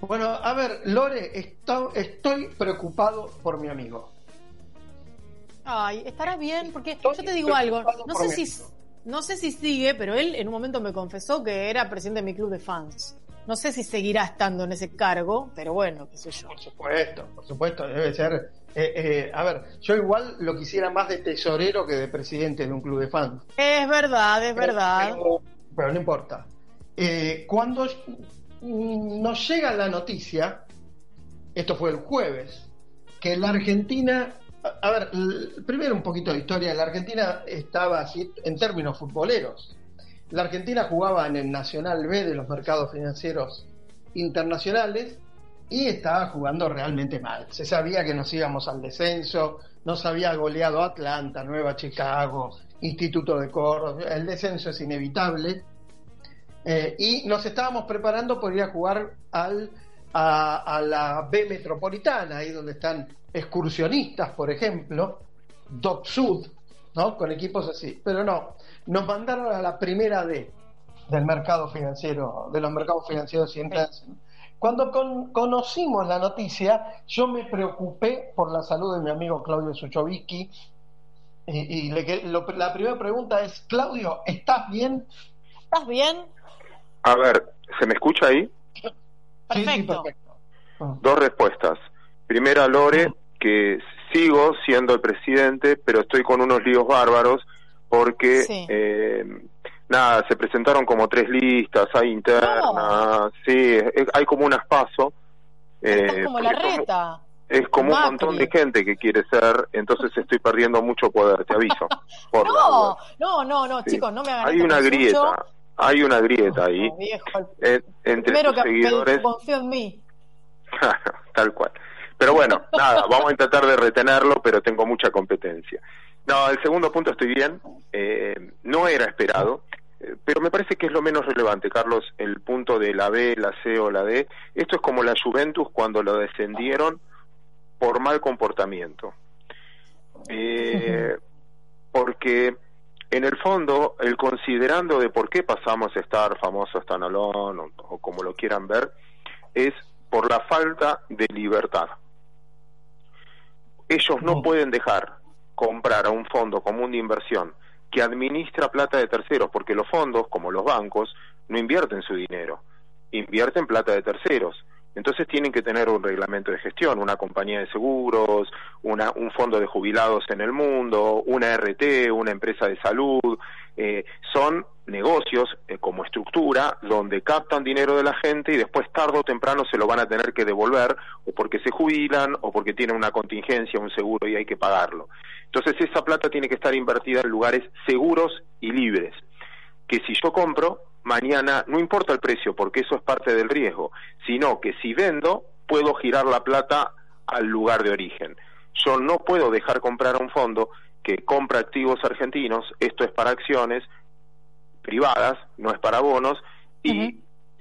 Bueno, a ver, Lore, estoy preocupado por mi amigo. Ay, estará bien, porque yo te digo algo, no sé si no sé si sigue, pero él en un momento me confesó que era presidente de mi club de fans. No sé si seguirá estando en ese cargo, pero bueno, qué sé yo. Por supuesto, por supuesto, debe ser. Eh, eh, a ver, yo igual lo quisiera más de tesorero que de presidente de un club de fans. Es verdad, es verdad. Pero, no importa. Eh, cuando nos llega la noticia, esto fue el jueves, que la Argentina, a, ver, primero un poquito de historia, la Argentina estaba así en términos futboleros. La Argentina jugaba en el Nacional B de los mercados financieros internacionales y estaba jugando realmente mal. Se sabía que nos íbamos al descenso, nos había goleado Atlanta, Nueva Chicago, Instituto de Córdoba, el descenso es inevitable eh, y nos estábamos preparando por ir a jugar al, a, la B Metropolitana, ahí donde están excursionistas, por ejemplo, Doc Sud, ¿no? Con equipos así. Pero no, nos mandaron a la primera D del mercado financiero, de los mercados financieros y Cuando conocimos la noticia, yo me preocupé por la salud de mi amigo Claudio Suchovicki. Y, la primera pregunta es, Claudio, ¿estás bien? ¿Estás bien? A ver, ¿se me escucha ahí? Perfecto. Ah. Dos respuestas. Primera, Lore, que sigo siendo el presidente, pero estoy con unos líos bárbaros porque, eh, nada, se presentaron como tres listas, hay internas, sí, hay como un aspaso. Eh, como la reta. es como un montón de gente que quiere ser, entonces estoy perdiendo mucho poder, te aviso. no, no, no, no, chicos, no me hagan Hay una grieta, hay una grieta ahí entre los seguidores. confío en mí. Tal cual. Pero bueno, nada, vamos a intentar de retenerlo, pero tengo mucha competencia. No, el segundo punto estoy bien. Eh, no era esperado, eh, pero me parece que es lo menos relevante, Carlos, el punto de la B, la C o la D. Esto es como la Juventus cuando lo descendieron por mal comportamiento. Eh, porque en el fondo, el considerando de por qué pasamos a estar famosos standalone o, o como lo quieran ver, es por la falta de libertad. Ellos no pueden dejar comprar a un fondo común de inversión que administra plata de terceros, porque los fondos, como los bancos, no invierten su dinero, invierten plata de terceros. Entonces tienen que tener un reglamento de gestión, una compañía de seguros, una, un fondo de jubilados en el mundo, una RT, una empresa de salud. Eh, son negocios eh, como estructura donde captan dinero de la gente y después tarde o temprano se lo van a tener que devolver o porque se jubilan o porque tienen una contingencia, un seguro y hay que pagarlo. Entonces esa plata tiene que estar invertida en lugares seguros y libres. Que si yo compro, mañana, no importa el precio, porque eso es parte del riesgo, sino que si vendo, puedo girar la plata al lugar de origen. Yo no puedo dejar comprar a un fondo que compra activos argentinos, esto es para acciones privadas, no es para bonos, y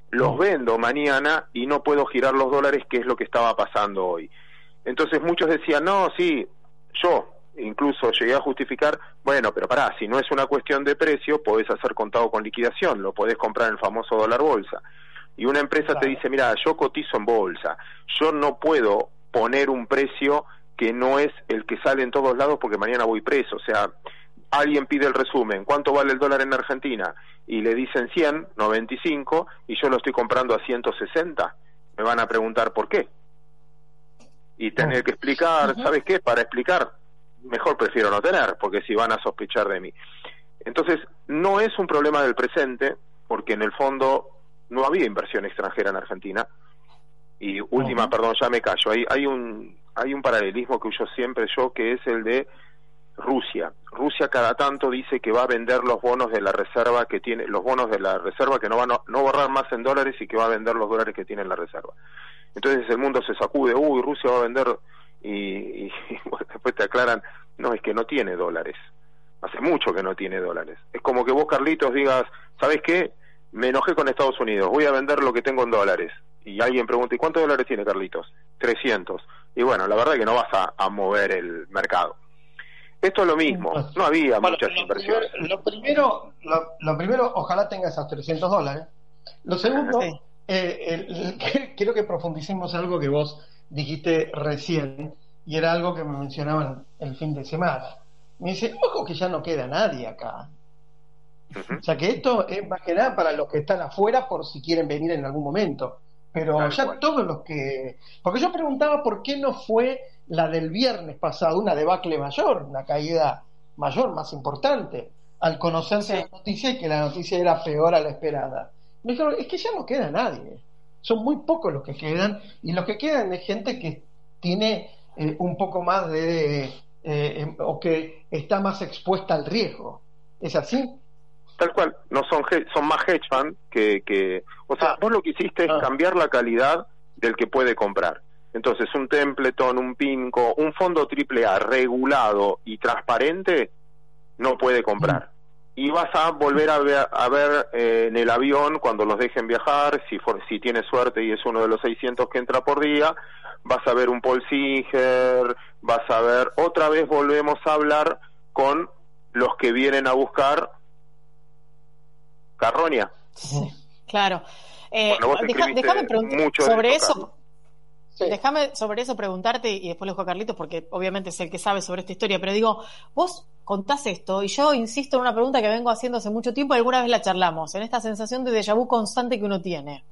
los vendo mañana y no puedo girar los dólares, que es lo que estaba pasando hoy. Entonces muchos decían, no, sí, yo, incluso llegué a justificar, bueno, pero pará, si no es una cuestión de precio, podés hacer contado con liquidación, lo podés comprar en el famoso dólar bolsa. Y una empresa te dice, mira, yo cotizo en bolsa, yo no puedo poner un precio que no es el que sale en todos lados porque mañana voy preso. O sea, alguien pide el resumen, ¿cuánto vale el dólar en Argentina? Y le dicen 100, 95, y yo lo estoy comprando a 160. Me van a preguntar por qué. Y tener que explicar, ¿sabes qué? Para explicar mejor prefiero no tener, porque si van a sospechar de mí. Entonces, no es un problema del presente, porque en el fondo no había inversión extranjera en Argentina. Y última, perdón, ya me callo. Hay, hay, un, hay un paralelismo que uso siempre yo, que es el de Rusia. Rusia cada tanto dice que va a vender los bonos de la reserva que tiene, los bonos de la reserva que no van a no borrar más en dólares y que va a vender los dólares que tiene en la reserva. Entonces el mundo se sacude, uy, Rusia va a vender y, después te aclaran, no, es que no tiene dólares. Hace mucho que no tiene dólares. Es como que vos, Carlitos, digas, ¿sabes qué? Me enojé con Estados Unidos, voy a vender lo que tengo en dólares. Y alguien pregunta, ¿y cuántos dólares tiene Carlitos? 300. Y bueno, la verdad es que no vas a mover el mercado. Esto es lo mismo, no había muchas inversiones. lo, primero, lo, primero, ojalá tenga esos 300 dólares. Lo segundo, eh, quiero que profundicemos algo que vos dijiste recién, y era algo que me mencionaban el fin de semana. Me dice, ojo que ya no queda nadie acá. O sea que esto es más que nada para los que están afuera por si quieren venir en algún momento. Pero ya todos los que... Porque yo preguntaba por qué no fue la del viernes pasado, una debacle mayor, una caída mayor, más importante, al conocerse la noticia y que la noticia era peor a la esperada. Me dijeron, es que ya no queda nadie, son muy pocos los que quedan y los que quedan es gente que tiene eh, un poco más de, eh, em, o que está más expuesta al riesgo. ¿Es así? Tal cual, no son son más hedge fund que, que o sea, ah. vos lo que hiciste es ah. cambiar la calidad del que puede comprar. Entonces, un Templeton, un Pinco, un fondo triple A regulado y transparente no puede comprar. Y vas a volver a ver, a ver eh, en el avión cuando los dejen viajar, si, for, si tienes suerte y es uno de los 600 que entra por día, vas a ver un Paul Singer, vas a ver, otra vez volvemos a hablar con los que vienen a buscar Carronia. Sí, claro. Eh, déjame preguntar sobre eso. Déjame sobre eso preguntarte y después lo dejo a Carlitos porque obviamente es el que sabe sobre esta historia, pero digo, vos contás esto y yo insisto en una pregunta que vengo haciendo hace mucho tiempo y alguna vez la charlamos, en esta sensación de déjà vu constante que uno tiene.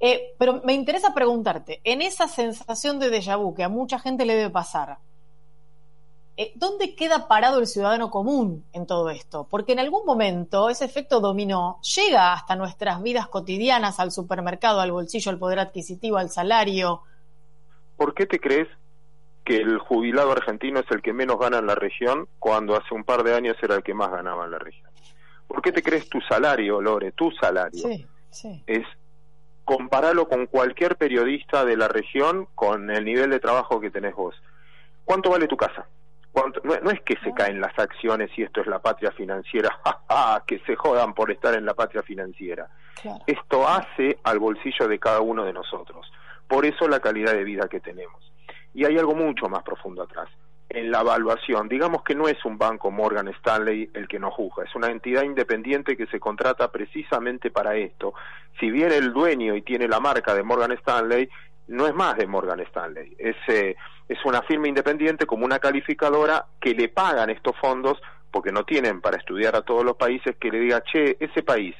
Eh, pero me interesa preguntarte, en esa sensación de déjà vu que a mucha gente le debe pasar, eh, ¿dónde queda parado el ciudadano común en todo esto? Porque en algún momento ese efecto dominó llega hasta nuestras vidas cotidianas, al supermercado, al bolsillo, al poder adquisitivo, al salario, ¿por qué te crees que el jubilado argentino es el que menos gana en la región cuando hace un par de años era el que más ganaba en la región? ¿Por qué te crees tu salario, Lore? Tu salario sí, sí. es compararlo con cualquier periodista de la región con el nivel de trabajo que tenés vos. ¿Cuánto vale tu casa? No, es que se ah. caen las acciones y esto es la patria financiera, que se jodan por estar en la patria financiera. Esto hace al bolsillo de cada uno de nosotros. Por eso la calidad de vida que tenemos. Y hay algo mucho más profundo atrás. En la evaluación, digamos que no es un banco Morgan Stanley el que nos juzga, es una entidad independiente que se contrata precisamente para esto. Si bien el dueño y tiene la marca de Morgan Stanley, no es más de Morgan Stanley, es, eh, es una firma independiente como una calificadora que le pagan estos fondos porque no tienen para estudiar a todos los países que le diga, che, ese país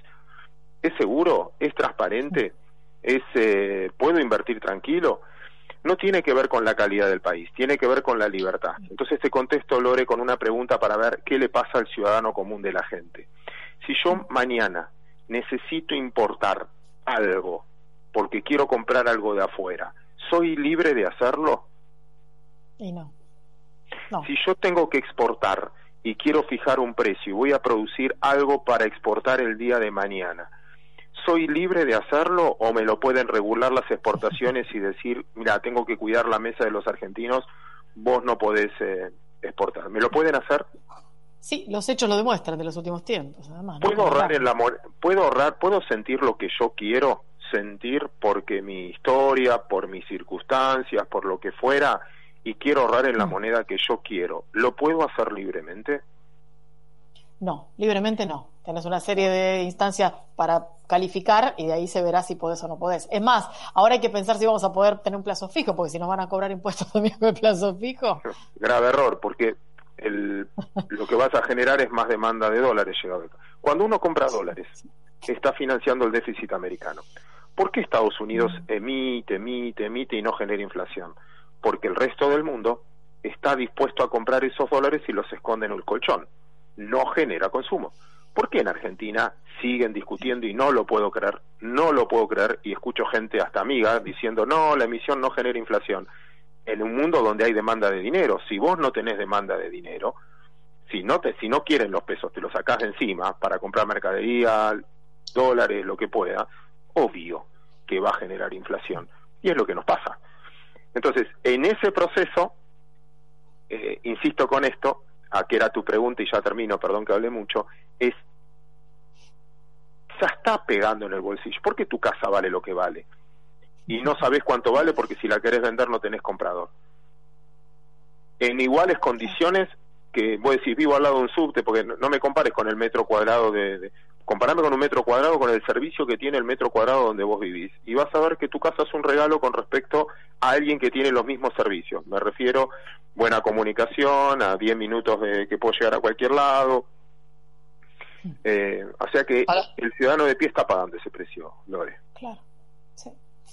es seguro, es transparente es eh, puedo invertir tranquilo, no tiene que ver con la calidad del país, tiene que ver con la libertad. Entonces te contesto, Lore, con una pregunta para ver qué le pasa al ciudadano común de la gente. Si yo mañana necesito importar algo porque quiero comprar algo de afuera, ¿soy libre de hacerlo? Y no. Si yo tengo que exportar y quiero fijar un precio y voy a producir algo para exportar el día de mañana, ¿soy libre de hacerlo o me lo pueden regular las exportaciones y decir, mira, tengo que cuidar la mesa de los argentinos, vos no podés eh, exportar? ¿Me lo pueden hacer? Sí, los hechos lo demuestran de los últimos tiempos, además. ¿Puedo ahorrar en la puedo ahorrar, puedo sentir lo que yo quiero sentir porque mi historia, por mis circunstancias, por lo que fuera y quiero ahorrar en la mm. moneda que yo quiero. ¿Lo puedo hacer libremente? No, libremente no. Tienes una serie de instancias para calificar y de ahí se verá si podés o no podés. Es más, ahora hay que pensar si vamos a poder tener un plazo fijo, porque si nos van a cobrar impuestos también con el plazo fijo. Grave error, porque el, lo que vas a generar es más demanda de dólares. Cuando uno compra dólares, está financiando el déficit americano. ¿Por qué Estados Unidos mm. emite, emite, emite y no genera inflación? Porque el resto del mundo está dispuesto a comprar esos dólares y los esconde en el colchón no genera consumo. ¿Por qué en Argentina siguen discutiendo y no lo puedo creer? No lo puedo creer y escucho gente hasta amiga diciendo, no, la emisión no genera inflación. En un mundo donde hay demanda de dinero, si vos no tenés demanda de dinero, Si no, te, si no quieren los pesos, te los sacas de encima para comprar mercadería, dólares, lo que pueda, obvio que va a generar inflación. Y es lo que nos pasa. Entonces, en ese proceso, eh, insisto con esto, a que era tu pregunta y ya termino, perdón que hable mucho, es, ya está pegando en el bolsillo. ¿Por qué tu casa vale lo que vale? Y no sabes cuánto vale porque si la querés vender no tenés comprador. En iguales condiciones que vos decís, vivo al lado de un subte, porque no, me compares con el metro cuadrado de, comparame con un metro cuadrado con el servicio que tiene el metro cuadrado donde vos vivís y vas a ver que tu casa es un regalo con respecto a alguien que tiene los mismos servicios. Me refiero buena comunicación, a 10 minutos de que puedo llegar a cualquier lado. Eh, o sea que el ciudadano de pie está pagando ese precio, Lore. Claro, sí.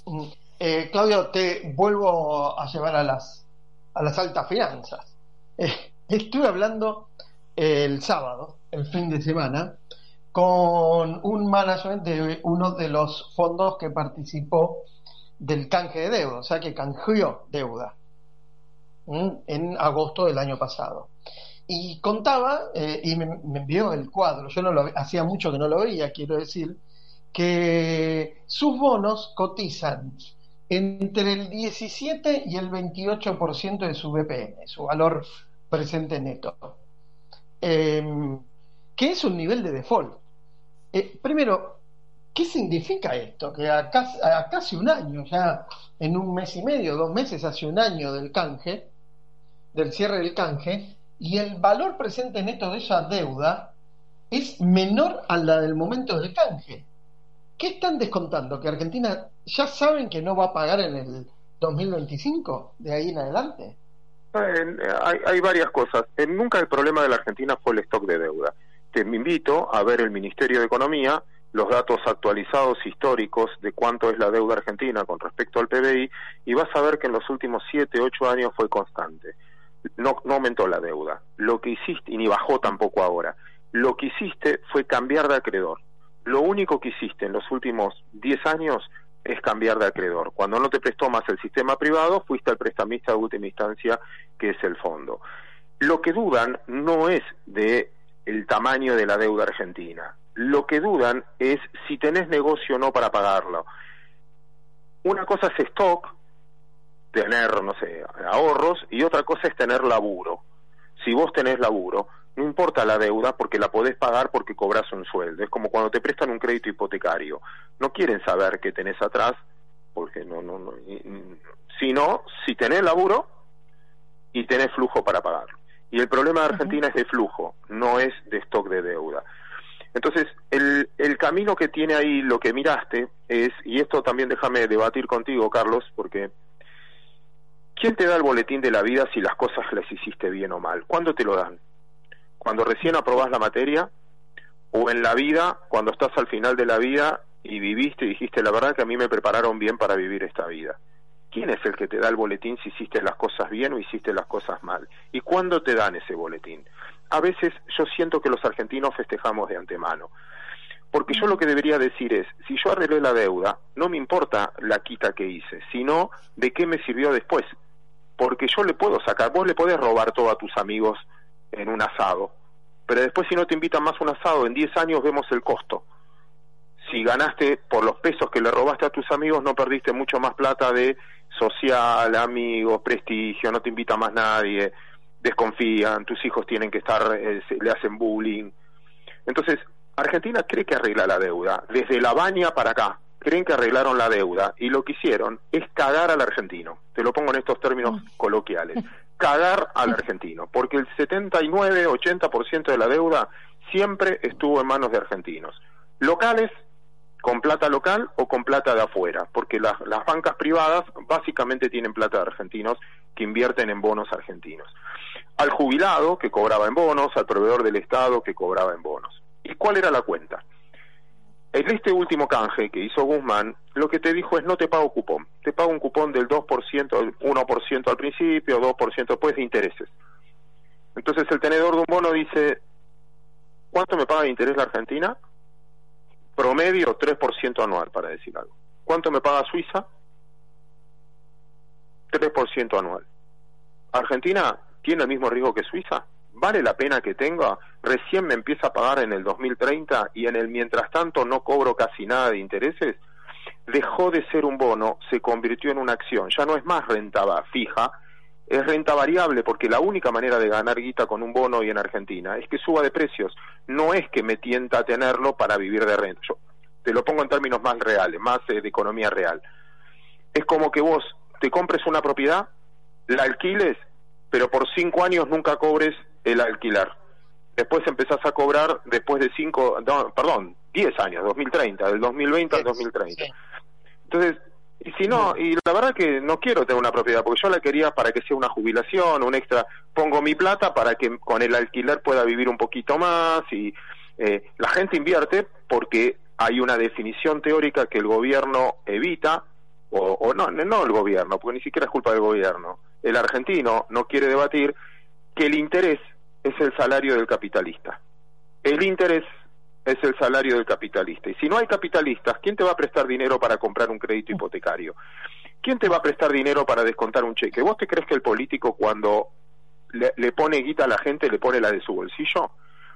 Mm, eh, Claudio, te vuelvo a llevar a las, a las altas finanzas. Eh, estuve hablando el sábado, el fin de semana, con un management de uno de los fondos que participó del canje de deuda, o sea que canjeó deuda en agosto del año pasado. Y contaba, eh, y me, envió el cuadro, yo no lo hacía mucho que no lo veía, quiero decir, que sus bonos cotizan entre el 17 y el 28% de su BPM, su valor presente neto, eh, que es un nivel de default. Eh, primero, ¿qué significa esto? Que a casi, un año, ya en un mes y medio, dos meses, hace un año del canje, del cierre del canje, y el valor presente neto de esa deuda es menor a la del momento del canje. ¿Qué están descontando? ¿Que Argentina ya saben que no va a pagar en el 2025 de ahí en adelante? Eh, hay, hay varias cosas. nunca el problema de la Argentina fue el stock de deuda te invito a ver el Ministerio de Economía, los datos actualizados históricos de cuánto es la deuda argentina con respecto al PBI y vas a ver que en los últimos 7, 8 años fue constante. No, no aumentó la deuda. Lo que hiciste, y ni bajó tampoco ahora, lo que hiciste fue cambiar de acreedor. Lo único que hiciste en los últimos 10 años es cambiar de acreedor. Cuando no te prestó más el sistema privado, fuiste al prestamista de última instancia, que es el fondo. Lo que dudan no es de el tamaño de la deuda argentina. Lo que dudan es si tenés negocio o no para pagarlo. Una cosa es stock, tener, no sé, ahorros, y otra cosa es tener laburo. Si vos tenés laburo, no importa la deuda porque la podés pagar porque cobras un sueldo. Es como cuando te prestan un crédito hipotecario. No quieren saber qué tenés atrás, porque no, no, no. Sino si tenés laburo y tenés flujo para pagarlo. Y el problema de Argentina es de flujo, no es de stock de deuda. Entonces, el, el camino que tiene ahí, lo que miraste, es, y esto también déjame debatir contigo, Carlos, porque ¿quién te da el boletín de la vida si las cosas las hiciste bien o mal? ¿Cuándo te lo dan? ¿Cuando recién aprobás la materia? ¿O en la vida, cuando estás al final de la vida y viviste y dijiste, la verdad que a mí me prepararon bien para vivir esta vida? ¿Quién es el que te da el boletín si hiciste las cosas bien o hiciste las cosas mal? ¿Y cuándo te dan ese boletín? A veces yo siento que los argentinos festejamos de antemano. Porque yo lo que debería decir es, si yo arreglé la deuda, no me importa la quita que hice, sino de qué me sirvió después. Porque yo le puedo sacar, vos le podés robar todo a tus amigos en un asado, pero después si no te invitan más un asado, en 10 años vemos el costo si ganaste por los pesos que le robaste a tus amigos, no perdiste mucho más plata de social, amigos, prestigio, no te invita más nadie, desconfían, tus hijos tienen que estar, eh, le hacen bullying. Entonces, Argentina cree que arregla la deuda, desde la baña para acá, creen que arreglaron la deuda y lo que hicieron es cagar al argentino. Te lo pongo en estos términos mm. coloquiales. Cagar al argentino, porque el 79-80% de la deuda siempre estuvo en manos de argentinos. Locales con plata local o con plata de afuera, porque las, las bancas privadas básicamente tienen plata de argentinos que invierten en bonos argentinos. Al jubilado que cobraba en bonos, al proveedor del Estado que cobraba en bonos. ¿Y cuál era la cuenta? En este último canje que hizo Guzmán, lo que te dijo es no te pago cupón, te pago un cupón del 2%, 1% al principio, 2% después de intereses. Entonces el tenedor de un bono dice, ¿cuánto me paga de interés la Argentina? promedio 3% anual, para decir algo. ¿Cuánto me paga Suiza? 3% anual. ¿Argentina tiene el mismo riesgo que Suiza? ¿vale la pena que tenga? Recién me empieza a pagar en el 2030 y en el mientras tanto no cobro casi nada de intereses. Dejó de ser un bono, se convirtió en una acción, ya no es más renta fija, es renta variable porque la única manera de ganar guita con un bono y en Argentina es que suba de precios, no es que me tienta a tenerlo para vivir de renta. Yo te lo pongo en términos más reales, más eh, de economía real. Es como que vos te compres una propiedad, la alquiles, pero por cinco años nunca cobres el alquilar. Después empezás a cobrar después de cinco, perdón, diez años, 2030, del 2020 al 2030. Entonces, y si no, y la verdad que no quiero tener una propiedad, porque yo la quería para que sea una jubilación, un extra, pongo mi plata para que con el alquiler pueda vivir un poquito más y eh, la gente invierte porque hay una definición teórica que el gobierno evita, o, o no, no el gobierno, porque ni siquiera es culpa del gobierno, el argentino no quiere debatir que el interés es el salario del capitalista. El interés es el salario del capitalista. Y si no hay capitalistas, ¿quién te va a prestar dinero para comprar un crédito hipotecario? ¿Quién te va a prestar dinero para descontar un cheque? ¿Vos te crees que el político cuando le, pone guita a la gente le pone la de su bolsillo?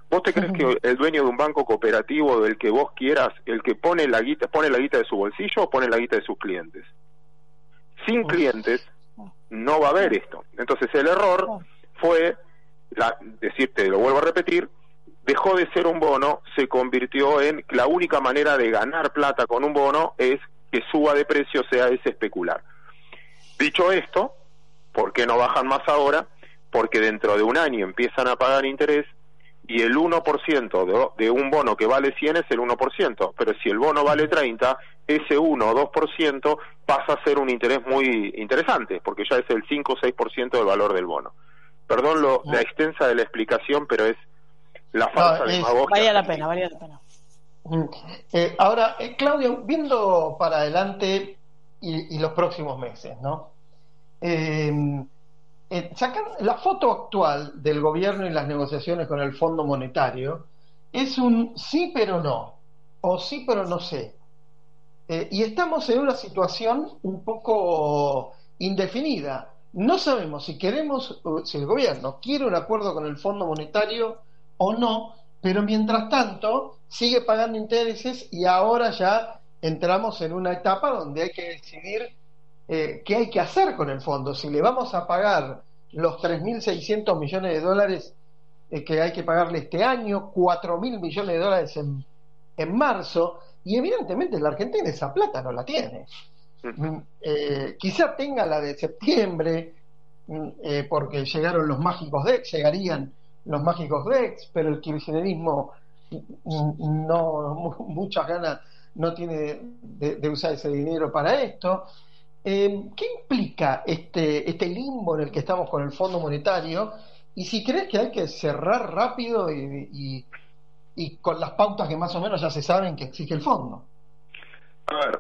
¿Vos te crees que el dueño de un banco cooperativo, del que vos quieras, el que pone la guita, pone la guita de su bolsillo o pone la guita de sus clientes? Sin clientes no va a haber esto. Entonces el error fue la, decirte, lo vuelvo a repetir, dejó de ser un bono, se convirtió en la única manera de ganar plata con un bono es que suba de precio, sea ese especular. Dicho esto, ¿por qué no bajan más ahora? Porque dentro de un año empiezan a pagar interés y el 1% de, de un bono que vale 100 es el 1%, pero si el bono vale 30, ese 1 o 2% pasa a ser un interés muy interesante, porque ya es el 5 o 6% del valor del bono. Perdón lo, la extensa de la explicación, pero es la falsa de Valía la pena, valía la pena. Mm. Eh, ahora, eh, Claudio, viendo para adelante y, los próximos meses, ¿no? Eh, eh la foto actual del gobierno y las negociaciones con el Fondo Monetario es un sí pero no, o sí pero no sé. y estamos en una situación un poco indefinida. No sabemos si queremos, si el gobierno quiere un acuerdo con el Fondo Monetario o no, pero mientras tanto sigue pagando intereses y ahora ya entramos en una etapa donde hay que decidir eh, qué hay que hacer con el fondo. Si le vamos a pagar los 3.600 millones de dólares eh, que hay que pagarle este año, 4.000 millones de dólares en, en marzo, y evidentemente la Argentina esa plata no la tiene. Mm, eh, quizá tenga la de septiembre, mm, porque llegaron los mágicos de, llegarían los mágicos Dex, pero el kirchnerismo no muchas ganas no tiene de, usar ese dinero para esto. Eh, ¿Qué implica este, este limbo en el que estamos con el Fondo Monetario? Y si crees que hay que cerrar rápido y, y con las pautas que más o menos ya se saben que exige el fondo. A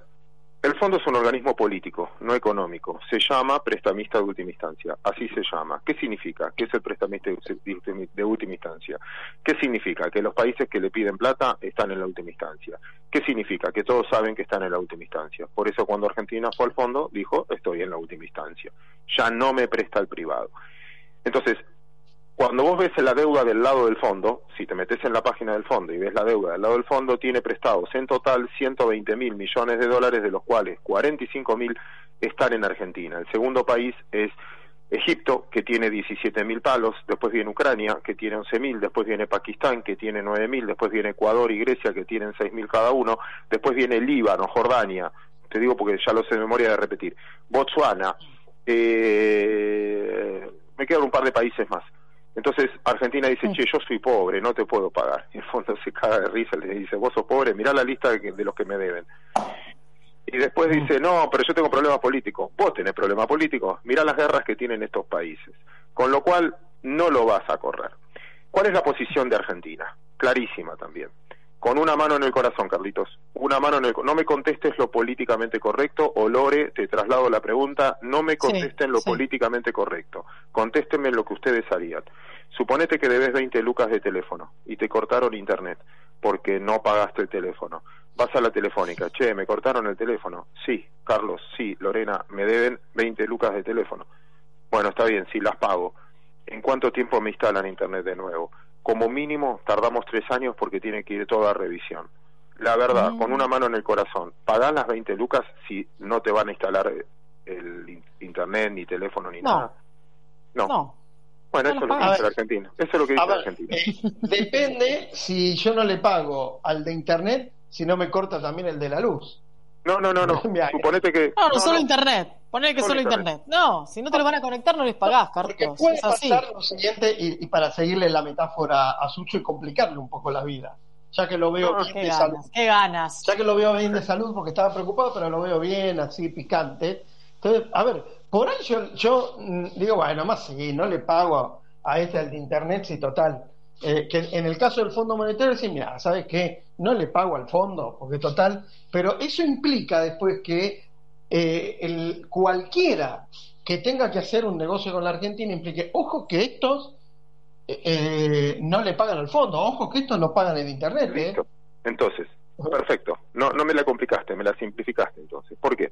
el fondo es un organismo político, no económico. Se llama prestamista de última instancia. Así se llama. ¿Qué significa? ¿Qué es el prestamista de última instancia? ¿Qué significa? Que los países que le piden plata están en la última instancia. ¿Qué significa? Que todos saben que están en la última instancia. Por eso cuando Argentina fue al fondo, dijo, estoy en la última instancia. Ya no me presta el privado. Entonces, cuando vos ves la deuda del lado del fondo, si te metes en la página del fondo y ves la deuda del lado del fondo, tiene prestados en total 120 mil millones de dólares, de los cuales 45 mil están en Argentina. El segundo país es Egipto, que tiene 17 mil palos, después viene Ucrania, que tiene 11 mil, después viene Pakistán, que tiene 9 mil, después viene Ecuador y Grecia, que tienen 6 mil cada uno, después viene Líbano, Jordania, te digo porque ya lo sé de memoria de repetir, Botswana, eh, me quedan un par de países más. Entonces Argentina dice, che, yo soy pobre, no te puedo pagar. Y el fondo se caga de risa, le dice, vos sos pobre, mirá la lista de, los que me deben. Y después dice, no, pero yo tengo problemas políticos. Vos tenés problemas políticos, mirá las guerras que tienen estos países. Con lo cual, no lo vas a correr. ¿Cuál es la posición de Argentina? Clarísima también con una mano en el corazón, Carlitos. Una mano en el No me contestes lo políticamente correcto, o Lore, te traslado la pregunta, no me contesten lo políticamente correcto. Contéstenme lo que ustedes harían. Suponete que debes 20 lucas de teléfono y te cortaron internet porque no pagaste el teléfono. Vas a la telefónica, che, me cortaron el teléfono. Sí, Carlos, sí, Lorena, me deben 20 lucas de teléfono. Bueno, está bien, sí, las pago. ¿En cuánto tiempo me instalan Internet de nuevo? Como mínimo tardamos tres años porque tiene que ir toda revisión. La verdad, con una mano en el corazón, pagás las 20 lucas si no te van a instalar el internet, ni teléfono, ni nada. No. Bueno, eso es lo que dice la Argentina. Eso es lo que dice Argentina. Eh, depende si yo no le pago al de internet, si no me corta también el de la luz. No, no, no, no. Suponete que. No, no, solo internet. Ponele que solo, internet. No, si no te lo van a conectar, no les pagás, Carlos. Puede pasar lo siguiente, y, para seguirle la metáfora a Sucho y complicarle un poco la vida. Ya que lo veo bien de salud. Qué ganas. Ya que lo veo bien de salud porque estaba preocupado, pero lo veo bien, así picante. Entonces, a ver, por ahí yo, yo mm, digo, bueno, más sí, no le pago a este al de internet, si total. Eh, que en el caso del Fondo Monetario, sí, mira, ¿sabes qué? No le pago al fondo, porque total. Pero eso implica después que eh, el, cualquiera que tenga que hacer un negocio con la Argentina implique, ojo que estos eh, no le pagan al fondo, ojo que estos no pagan el internet. Entonces, perfecto. No, no me la complicaste, me la simplificaste entonces. ¿Por qué?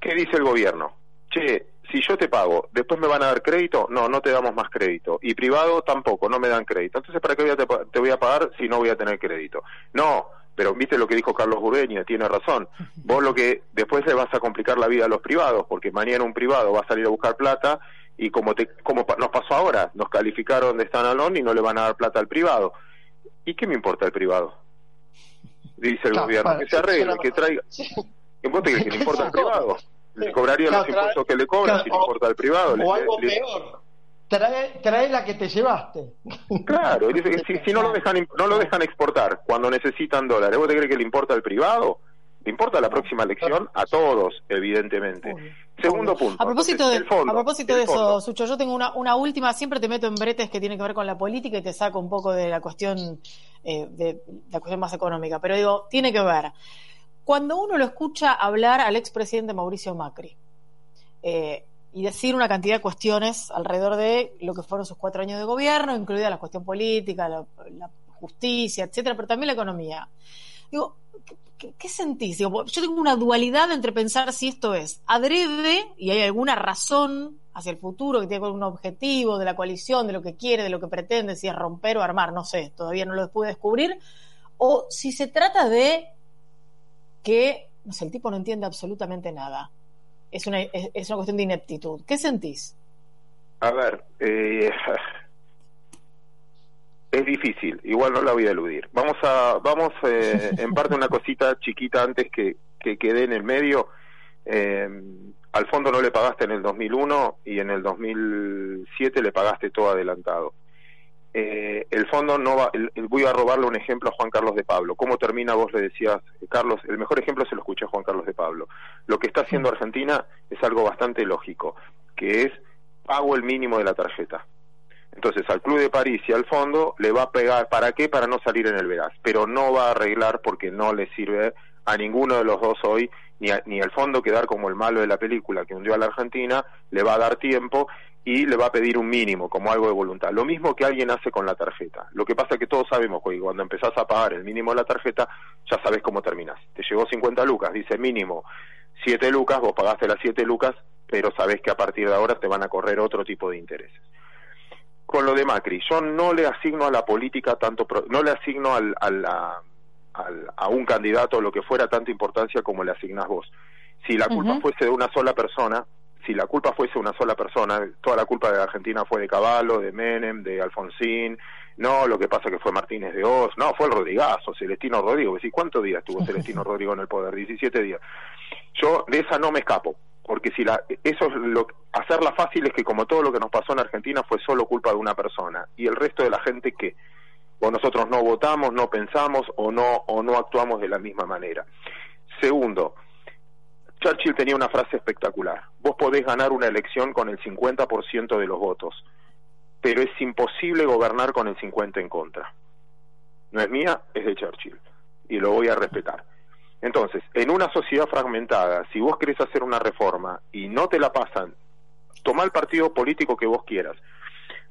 ¿Qué dice el gobierno? Che, si yo te pago, ¿después me van a dar crédito? No, no te damos más crédito. Y privado tampoco, no me dan crédito. Entonces, ¿para qué te, voy a pagar si no voy a tener crédito? No, pero viste lo que dijo Carlos Urbeña, tiene razón. Vos lo que después le vas a complicar la vida a los privados, porque mañana un privado va a salir a buscar plata y como te como nos pasó ahora, nos calificaron de Stanalón y no le van a dar plata al privado. ¿Y qué me importa el privado? Dice el gobierno, que se arregle, que traiga... ¿Vos te que le importa al privado? Le cobraría los impuestos que le cobran si le importa al privado. O algo peor, trae, trae la que te llevaste. Claro, dice que si, si, no lo dejan no lo dejan exportar cuando necesitan dólares, ¿vos te crees que le importa al privado? Le importa la próxima elección a todos, evidentemente. Segundo punto. A propósito de, a propósito de eso, Sucho, yo tengo una, una última, siempre te meto en bretes que tienen que ver con la política y te saco un poco de la cuestión, eh, de la cuestión más económica, pero digo, tiene que ver cuando uno lo escucha hablar al expresidente Mauricio Macri eh, y decir una cantidad de cuestiones alrededor de lo que fueron sus cuatro años de gobierno, incluida la cuestión política, la, justicia, etcétera, pero también la economía. Digo, ¿qué, sentís? yo tengo una dualidad entre pensar si esto es adrede y hay alguna razón hacia el futuro, que tiene algún objetivo de la coalición, de lo que quiere, de lo que pretende, si es romper o armar, no sé, todavía no lo pude descubrir, o si se trata de que el tipo no entiende absolutamente nada. Es una, es, una cuestión de ineptitud. ¿Qué sentís? A ver, eh, es difícil, igual no la voy a eludir. Vamos a, vamos eh, en parte una cosita chiquita antes que, que quede en el medio. Eh, al fondo no le pagaste en el 2001 y en el 2007 le pagaste todo adelantado. Eh, el fondo no va, voy a robarle un ejemplo a Juan Carlos de Pablo. ¿Cómo termina? Vos le decías, Carlos, el mejor ejemplo se lo escuché a Juan Carlos de Pablo. Lo que está haciendo Argentina es algo bastante lógico, que es pago el mínimo de la tarjeta. Entonces al Club de París y al fondo le va a pegar, ¿para qué? Para no salir en el veraz, pero no va a arreglar porque no le sirve a ninguno de los dos hoy, ni, ni al fondo quedar como el malo de la película que hundió a la Argentina, le va a dar tiempo y le va a pedir un mínimo como algo de voluntad. Lo mismo que alguien hace con la tarjeta. Lo que pasa es que todos sabemos que cuando empezás a pagar el mínimo de la tarjeta, ya sabes cómo terminas. Te llegó 50 lucas, dice mínimo 7 lucas, vos pagaste las 7 lucas, pero sabes que a partir de ahora te van a correr otro tipo de intereses. Con lo de Macri, yo no le asigno a la política tanto, no le asigno al, a un candidato o lo que fuera tanta importancia como le asignás vos. Si la culpa fuese de una sola persona, si la culpa fuese una sola persona, toda la culpa de Argentina fue de Caballo, de Menem, de Alfonsín, no, lo que pasa que fue Martínez de Oz, no, fue el Rodrigazo, Celestino Rodrigo, ¿y cuántos días estuvo Celestino Rodrigo en el poder? 17 días. Yo de esa no me escapo, porque si la, eso es lo, hacerla fácil es que como todo lo que nos pasó en Argentina fue solo culpa de una persona, y el resto de la gente que o nosotros no votamos, no pensamos o no o no actuamos de la misma manera. Segundo, Churchill tenía una frase espectacular. Vos podés ganar una elección con el 50% de los votos, pero es imposible gobernar con el 50% en contra. No es mía, es de Churchill. Y lo voy a respetar. Entonces, en una sociedad fragmentada, si vos querés hacer una reforma y no te la pasan, toma el partido político que vos quieras.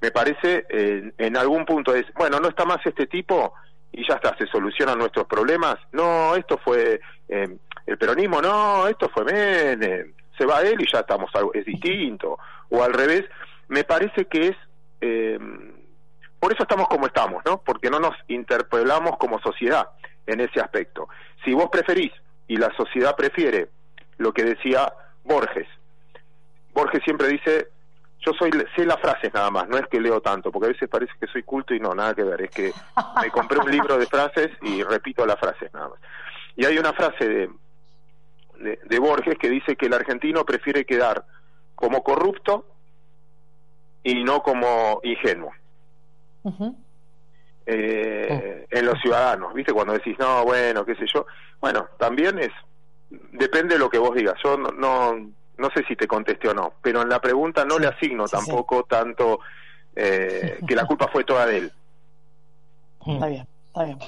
Me parece, eh, en algún punto es, bueno, no está más este tipo y ya está, se solucionan nuestros problemas. No, esto fue... Eh, el peronismo no, esto fue Menem, se va él y ya estamos, es distinto. O al revés, me parece que es... Eh, por eso estamos como estamos, ¿no? Porque no nos interpelamos como sociedad en ese aspecto. Si vos preferís, y la sociedad prefiere, lo que decía Borges, Borges siempre dice, yo soy sé las frases nada más, no es que leo tanto, porque a veces parece que soy culto y no, nada que ver, es que me compré un libro de frases y repito las frases nada más. Y hay una frase de, de, Borges que dice que el argentino prefiere quedar como corrupto y no como ingenuo. Eh, en los ciudadanos, ¿viste? Cuando decís, no, bueno, qué sé yo. Bueno, también es, depende de lo que vos digas. Yo no, no, sé si te contesté o no, pero en la pregunta no le asigno tampoco tanto eh, que la culpa fue toda de él. Está bien, está bien.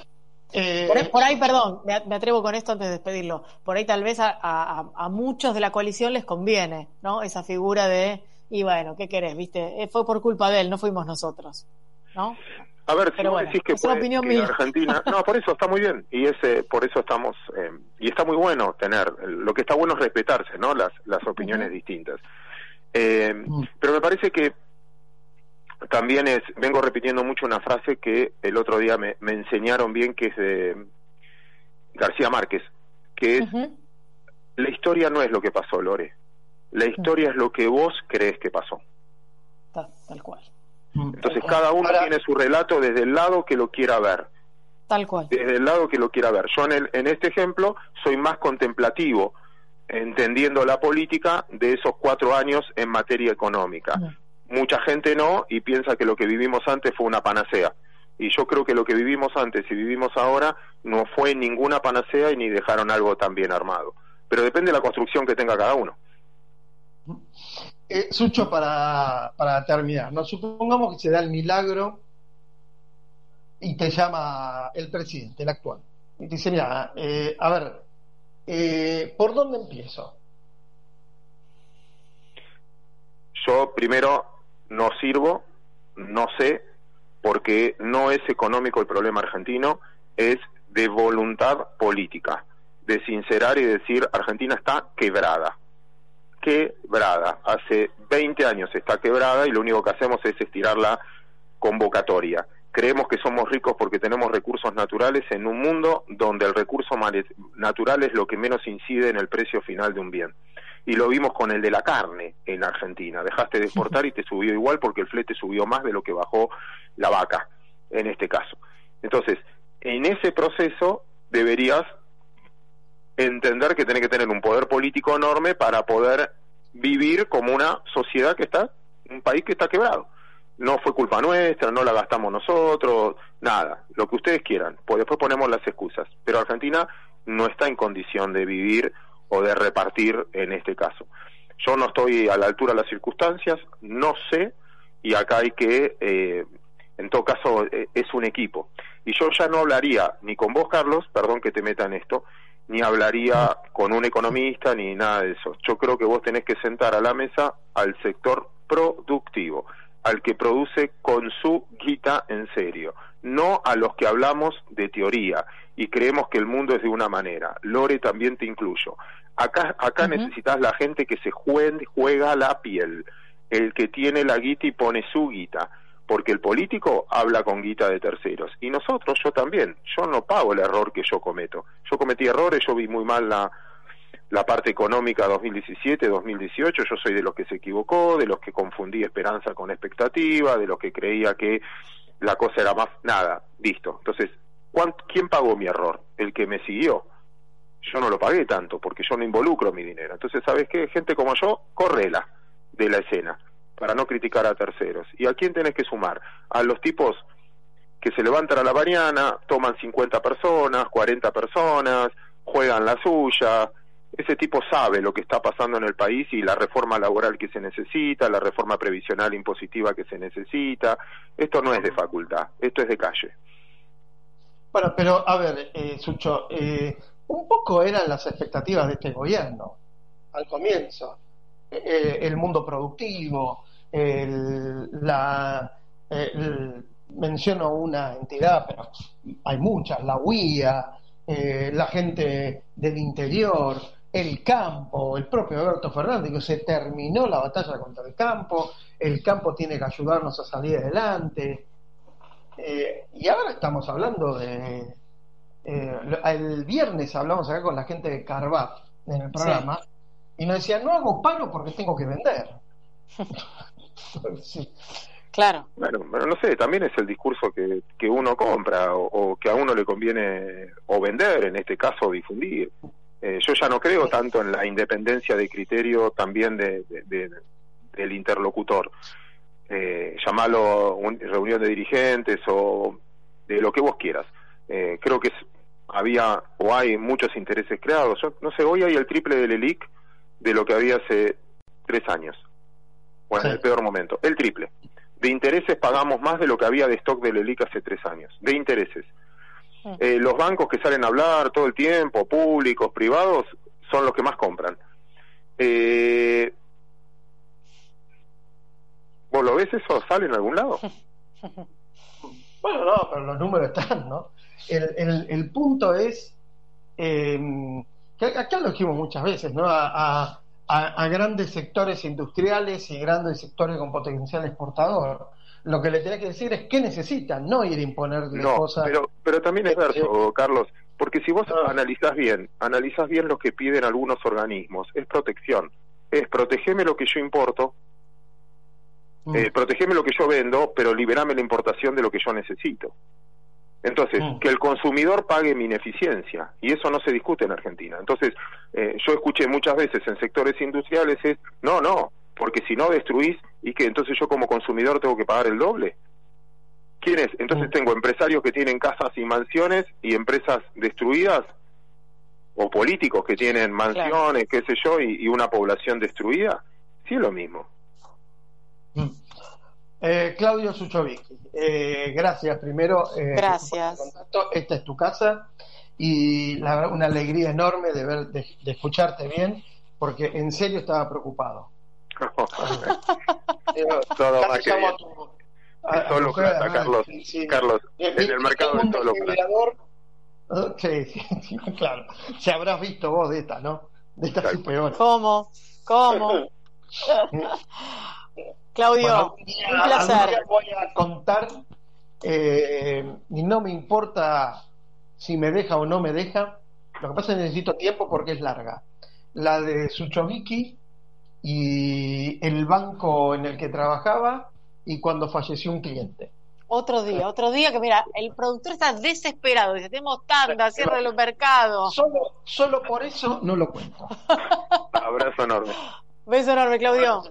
Eh, por, ahí, perdón, me, atrevo con esto antes de despedirlo. Por ahí tal vez a, a, muchos de la coalición les conviene, ¿no? Esa figura de, y bueno, ¿qué querés? ¿Viste? Eh, fue por culpa de él, no fuimos nosotros, ¿no? A ver, si vos decís que, fue, Argentina, no, por eso está muy bien y ese, por eso estamos eh, y está muy bueno tener. Lo que está bueno es respetarse, ¿no? Las las opiniones distintas. Mm. Pero me parece que también es, vengo repitiendo mucho una frase que el otro día me, enseñaron bien, que es de García Márquez, que es, la historia no es lo que pasó, Lore, la historia es lo que vos crees que pasó. Tal, cual. Mm. Entonces cada uno tiene su relato desde el lado que lo quiera ver. Tal cual. Desde el lado que lo quiera ver. Yo en, el, en este ejemplo soy más contemplativo, entendiendo la política de esos cuatro años en materia económica mucha gente no y piensa que lo que vivimos antes fue una panacea. Y yo creo que lo que vivimos antes y vivimos ahora no fue ninguna panacea y ni dejaron algo tan bien armado. Pero depende de la construcción que tenga cada uno. Eh, Sucho, para, para terminar, nos supongamos que se da el milagro y te llama el presidente, el actual. Y te dice, mira, eh, a ver, eh, ¿por dónde empiezo? Yo primero no sirvo, no sé, porque no es económico el problema argentino, es de voluntad política, de sincerar y decir Argentina está quebrada. Quebrada. Hace 20 años está quebrada y lo único que hacemos es estirar la convocatoria. Creemos que somos ricos porque tenemos recursos naturales en un mundo donde el recurso natural es lo que menos incide en el precio final de un bien y lo vimos con el de la carne en Argentina. Dejaste de exportar y te subió igual porque el flete subió más de lo que bajó la vaca, en este caso. Entonces, en ese proceso deberías entender que tiene que tener un poder político enorme para poder vivir como una sociedad que está, un país que está quebrado. No fue culpa nuestra, no la gastamos nosotros, nada, lo que ustedes quieran, pues después ponemos las excusas. Pero Argentina no está en condición de vivir o de repartir en este caso. Yo no estoy a la altura de las circunstancias, no sé, y acá hay que, eh, en todo caso, eh, es un equipo. Y yo ya no hablaría ni con vos, Carlos, perdón que te meta en esto, ni hablaría con un economista ni nada de eso. Yo creo que vos tenés que sentar a la mesa al sector productivo, al que produce con su guita en serio, no a los que hablamos de teoría y creemos que el mundo es de una manera. Lore también te incluyo. Acá, acá necesitas la gente que se juegue, juega la piel, el que tiene la guita y pone su guita, porque el político habla con guita de terceros. Y nosotros, yo también, yo no pago el error que yo cometo. Yo cometí errores, yo vi muy mal la, la parte económica 2017, 2018, yo soy de los que se equivocó, de los que confundí esperanza con expectativa, de los que creía que la cosa era más nada, listo. Entonces, ¿quién pagó mi error? El que me siguió. Yo no lo pagué tanto porque yo no involucro mi dinero. Entonces, ¿sabes qué? Gente como yo, correla de la escena para no criticar a terceros. ¿Y a quién tenés que sumar? A los tipos que se levantan a la mañana, toman 50 personas, 40 personas, juegan la suya. Ese tipo sabe lo que está pasando en el país y la reforma laboral que se necesita, la reforma previsional impositiva que se necesita. Esto no es de facultad, esto es de calle. Bueno, pero a ver, eh, Sucho, eh, un poco eran las expectativas de este gobierno al comienzo. Eh, el mundo productivo, la, menciono una entidad, pero hay muchas, la UIA, la gente del interior, el campo, el propio Alberto Fernández, que se terminó la batalla contra el campo, el campo tiene que ayudarnos a salir adelante. Eh, y ahora estamos hablando de... Eh, el viernes hablamos acá con la gente de Carvat en el programa y nos decían, no hago paro porque tengo que vender. sí. Claro. Bueno, pero no sé, también es el discurso que, que uno compra o, que a uno le conviene o vender, en este caso difundir. Eh, yo ya no creo tanto en la independencia de criterio también de, del interlocutor. Eh, llamarlo reunión de dirigentes o de lo que vos quieras. Eh, creo que había o hay muchos intereses creados. Yo, no sé, hoy hay el triple del ELIC de lo que había hace tres años. Bueno, en el peor momento. El triple. De intereses pagamos más de lo que había de stock del ELIC hace tres años. De intereses. Eh, los bancos que salen a hablar todo el tiempo, públicos, privados, son los que más compran. Eh, ¿Vos lo ves eso? ¿Sale en algún lado? bueno, no, pero los números están, ¿no? El, el, punto es, eh, que acá lo dijimos muchas veces, ¿no? a, a, grandes sectores industriales y grandes sectores con potencial exportador. Lo que le tenés que decir es qué necesitan, no ir a imponerle no, cosas. Pero, pero también es verso, Carlos, porque si vos ah. analizás bien, analizás bien lo que piden algunos organismos, es protección. Es protegeme lo que yo importo, mm. eh, protegeme lo que yo vendo, pero liberame la importación de lo que yo necesito. Entonces, mm. que el consumidor pague mi ineficiencia, y eso no se discute en Argentina. Entonces, eh, yo escuché muchas veces en sectores industriales es, no, no, porque si no destruís, y que entonces yo como consumidor tengo que pagar el doble. ¿Quiénes? Entonces mm. tengo empresarios que tienen casas y mansiones y empresas destruidas, o políticos que tienen mansiones, qué sé yo, y, una población destruida. Sí es lo mismo. Mm. Eh, Claudio Suchovicki, eh, gracias primero. Eh, gracias. Esta es tu casa y la, una alegría enorme de, ver, de, escucharte bien, porque en serio estaba preocupado. Todo más que solo plata, Carlos. Carlos, en el mercado plata. Sí, sí, claro. Se habrás visto vos de esta, ¿no? De esta sí peor. ¿Cómo? ¿Cómo? Claudio, un placer. Voy a contar, eh, y no me importa si me deja o no me deja, lo que pasa es que necesito tiempo porque es larga. La de Suchoviki y el banco en el que trabajaba y cuando falleció un cliente. Otro día, otro día que mira, el productor está desesperado, dice, tenemos tanda, cierre los mercados. Solo, solo por eso no lo cuento. Abrazo enorme. Beso enorme, Claudio.